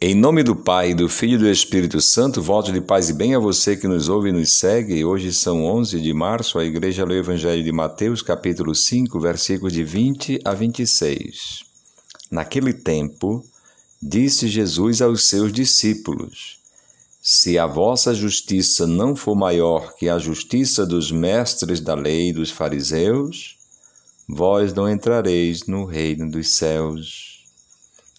Em nome do Pai, do Filho e do Espírito Santo, voto de paz e bem a você que nos ouve e nos segue. Hoje são 11 de março, a Igreja lê o Evangelho de Mateus, capítulo 5, versículos de 20 a 26. Naquele tempo, disse Jesus aos seus discípulos: Se a vossa justiça não for maior que a justiça dos mestres da lei e dos fariseus, vós não entrareis no reino dos céus.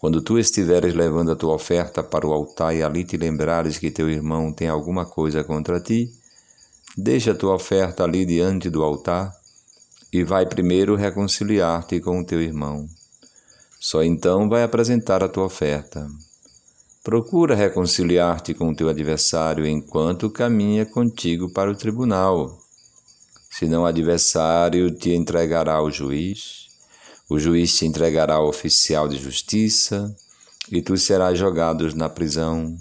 quando tu estiveres levando a tua oferta para o altar e ali te lembrares que teu irmão tem alguma coisa contra ti, deixa a tua oferta ali diante do altar e vai primeiro reconciliar-te com o teu irmão. Só então vai apresentar a tua oferta. Procura reconciliar-te com o teu adversário enquanto caminha contigo para o tribunal. Senão o adversário te entregará ao juiz o juiz te entregará ao oficial de justiça e tu serás jogado na prisão.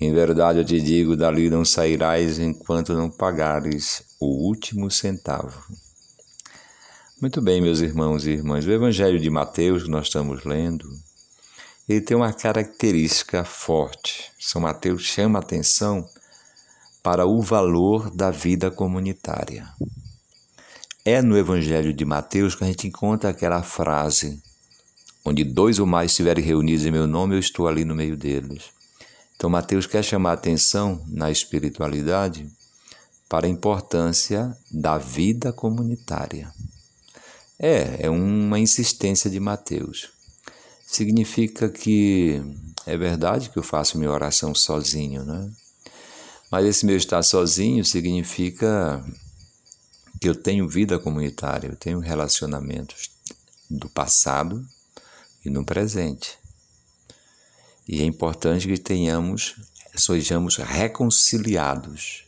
Em verdade eu te digo: dali não sairás enquanto não pagares o último centavo. Muito bem, meus irmãos e irmãs, o Evangelho de Mateus que nós estamos lendo, ele tem uma característica forte. São Mateus chama atenção para o valor da vida comunitária. É no Evangelho de Mateus que a gente encontra aquela frase: onde dois ou mais estiverem reunidos em meu nome, eu estou ali no meio deles. Então, Mateus quer chamar a atenção na espiritualidade para a importância da vida comunitária. É, é uma insistência de Mateus. Significa que é verdade que eu faço minha oração sozinho, né? Mas esse meu estar sozinho significa que eu tenho vida comunitária, eu tenho relacionamentos do passado e no presente. E é importante que tenhamos, sejamos reconciliados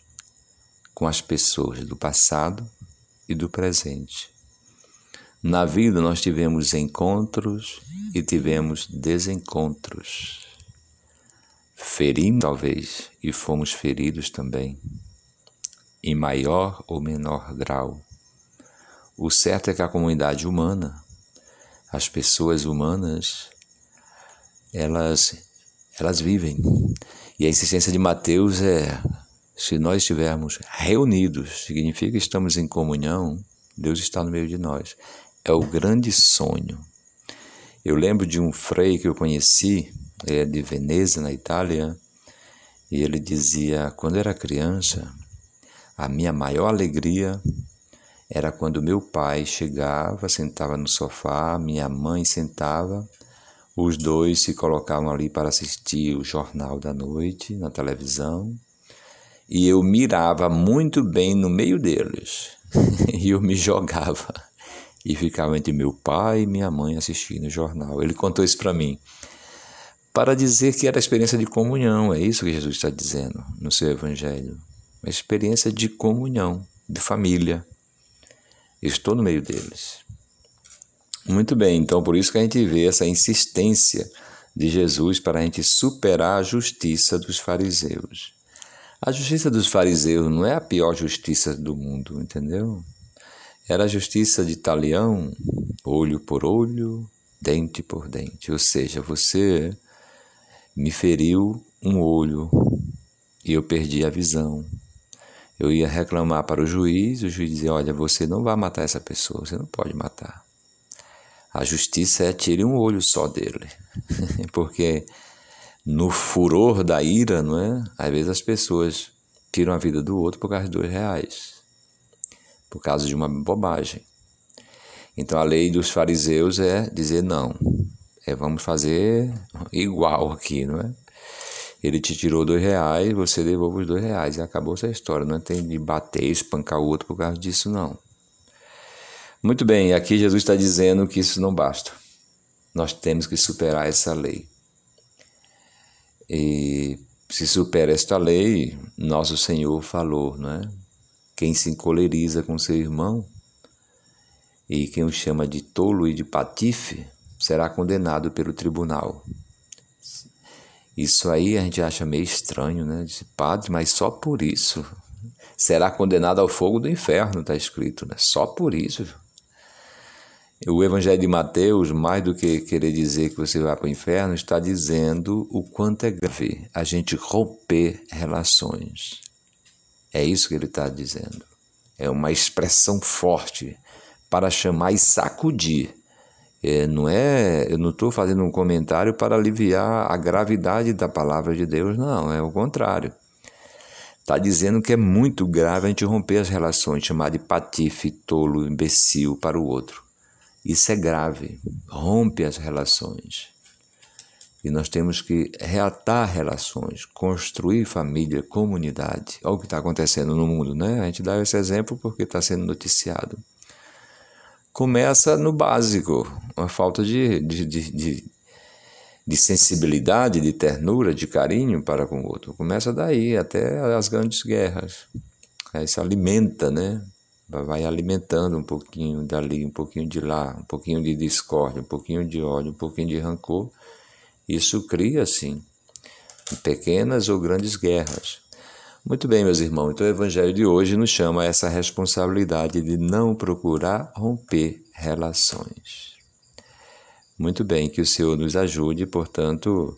com as pessoas do passado e do presente. Na vida nós tivemos encontros e tivemos desencontros. Ferimos, talvez, e fomos feridos também em maior ou menor grau. O certo é que a comunidade humana, as pessoas humanas, elas, elas vivem. E a insistência de Mateus é: se nós estivermos reunidos, significa que estamos em comunhão, Deus está no meio de nós. É o grande sonho. Eu lembro de um frei que eu conheci, é de Veneza, na Itália, e ele dizia: quando era criança, a minha maior alegria era quando meu pai chegava, sentava no sofá, minha mãe sentava, os dois se colocavam ali para assistir o jornal da noite na televisão e eu mirava muito bem no meio deles e eu me jogava e ficava entre meu pai e minha mãe assistindo o jornal. Ele contou isso para mim para dizer que era a experiência de comunhão, é isso que Jesus está dizendo no seu Evangelho uma experiência de comunhão, de família. Estou no meio deles. Muito bem, então por isso que a gente vê essa insistência de Jesus para a gente superar a justiça dos fariseus. A justiça dos fariseus não é a pior justiça do mundo, entendeu? Era a justiça de talião, olho por olho, dente por dente. Ou seja, você me feriu um olho e eu perdi a visão. Eu ia reclamar para o juiz, o juiz dizia: Olha, você não vai matar essa pessoa, você não pode matar. A justiça é tire um olho só dele, porque no furor da ira, não é? Às vezes as pessoas tiram a vida do outro por causa de dois reais, por causa de uma bobagem. Então a lei dos fariseus é dizer não, é vamos fazer igual aqui, não é? Ele te tirou dois reais, você devolve os dois reais. E acabou essa história. Não tem de bater, espancar o outro por causa disso, não. Muito bem, aqui Jesus está dizendo que isso não basta. Nós temos que superar essa lei. E se supera esta lei, nosso Senhor falou, não é? Quem se encoleriza com seu irmão e quem o chama de tolo e de patife será condenado pelo tribunal. Isso aí a gente acha meio estranho, né? Padre, mas só por isso será condenado ao fogo do inferno, está escrito, né? Só por isso. O Evangelho de Mateus, mais do que querer dizer que você vai para o inferno, está dizendo o quanto é grave a gente romper relações. É isso que ele está dizendo. É uma expressão forte para chamar e sacudir. É, não é, eu não estou fazendo um comentário para aliviar a gravidade da palavra de Deus, não, é o contrário. Está dizendo que é muito grave a gente romper as relações, chamar de patife, tolo, imbecil para o outro. Isso é grave, rompe as relações. E nós temos que reatar relações, construir família, comunidade. Olha o que está acontecendo no mundo, né? A gente dá esse exemplo porque está sendo noticiado. Começa no básico, uma falta de, de, de, de, de sensibilidade, de ternura, de carinho para com o outro. Começa daí até as grandes guerras. Aí se alimenta, né? vai alimentando um pouquinho dali, um pouquinho de lá, um pouquinho de discórdia, um pouquinho de ódio, um pouquinho de rancor. Isso cria, sim, pequenas ou grandes guerras. Muito bem, meus irmãos, então o Evangelho de hoje nos chama a essa responsabilidade de não procurar romper relações. Muito bem, que o Senhor nos ajude, portanto,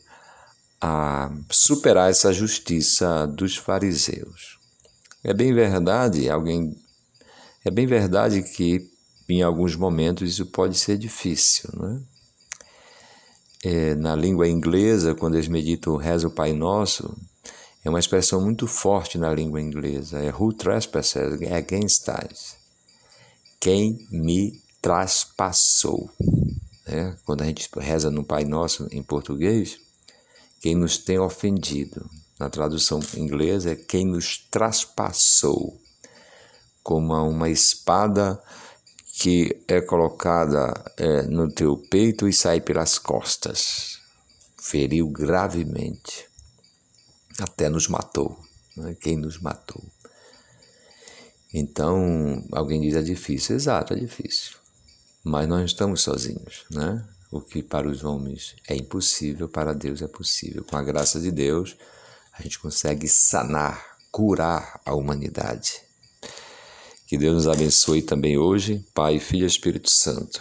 a superar essa justiça dos fariseus. É bem verdade, alguém é bem verdade que em alguns momentos isso pode ser difícil, né? É, na língua inglesa, quando eles meditam reza o Pai Nosso, é uma expressão muito forte na língua inglesa. É who trespasses against us? Quem me traspassou. É, quando a gente reza no Pai Nosso em português, quem nos tem ofendido. Na tradução inglesa é quem nos traspassou como uma espada que é colocada é, no teu peito e sai pelas costas. Feriu gravemente, até nos matou. Né? Quem nos matou? Então, alguém diz é difícil. Exato, é difícil. Mas nós não estamos sozinhos, né? O que para os homens é impossível, para Deus é possível. Com a graça de Deus, a gente consegue sanar, curar a humanidade. Que Deus nos abençoe também hoje, Pai, Filho e Espírito Santo.